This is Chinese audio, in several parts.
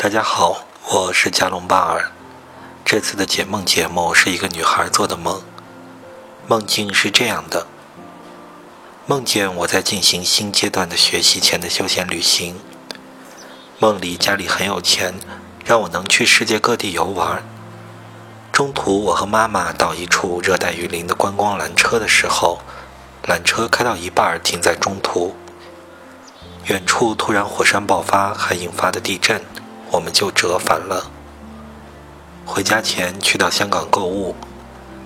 大家好，我是加隆巴尔。这次的解梦节目是一个女孩做的梦，梦境是这样的：梦见我在进行新阶段的学习前的休闲旅行。梦里家里很有钱，让我能去世界各地游玩。中途我和妈妈到一处热带雨林的观光缆车的时候，缆车开到一半停在中途。远处突然火山爆发，还引发的地震，我们就折返了。回家前去到香港购物，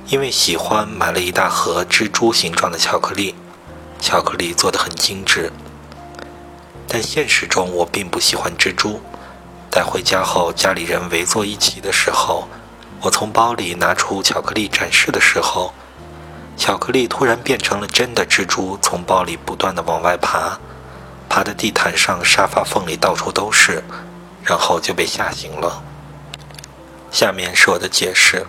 因为喜欢买了一大盒蜘蛛形状的巧克力，巧克力做的很精致。但现实中我并不喜欢蜘蛛。带回家后，家里人围坐一起的时候，我从包里拿出巧克力展示的时候，巧克力突然变成了真的蜘蛛，从包里不断的往外爬，爬的地毯上、沙发缝里到处都是，然后就被吓醒了。下面是我的解释：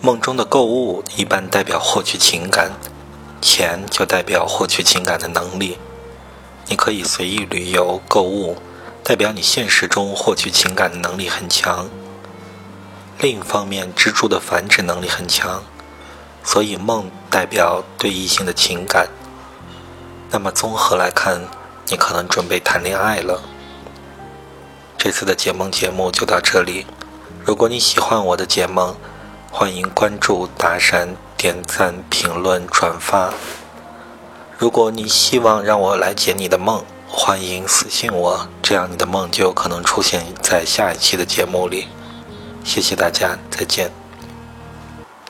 梦中的购物一般代表获取情感，钱就代表获取情感的能力。你可以随意旅游、购物，代表你现实中获取情感的能力很强。另一方面，蜘蛛的繁殖能力很强，所以梦代表对异性的情感。那么综合来看，你可能准备谈恋爱了。这次的解梦节目就到这里。如果你喜欢我的解梦，欢迎关注、打赏、点赞、评论、转发。如果你希望让我来解你的梦，欢迎私信我，这样你的梦就有可能出现在下一期的节目里。谢谢大家，再见。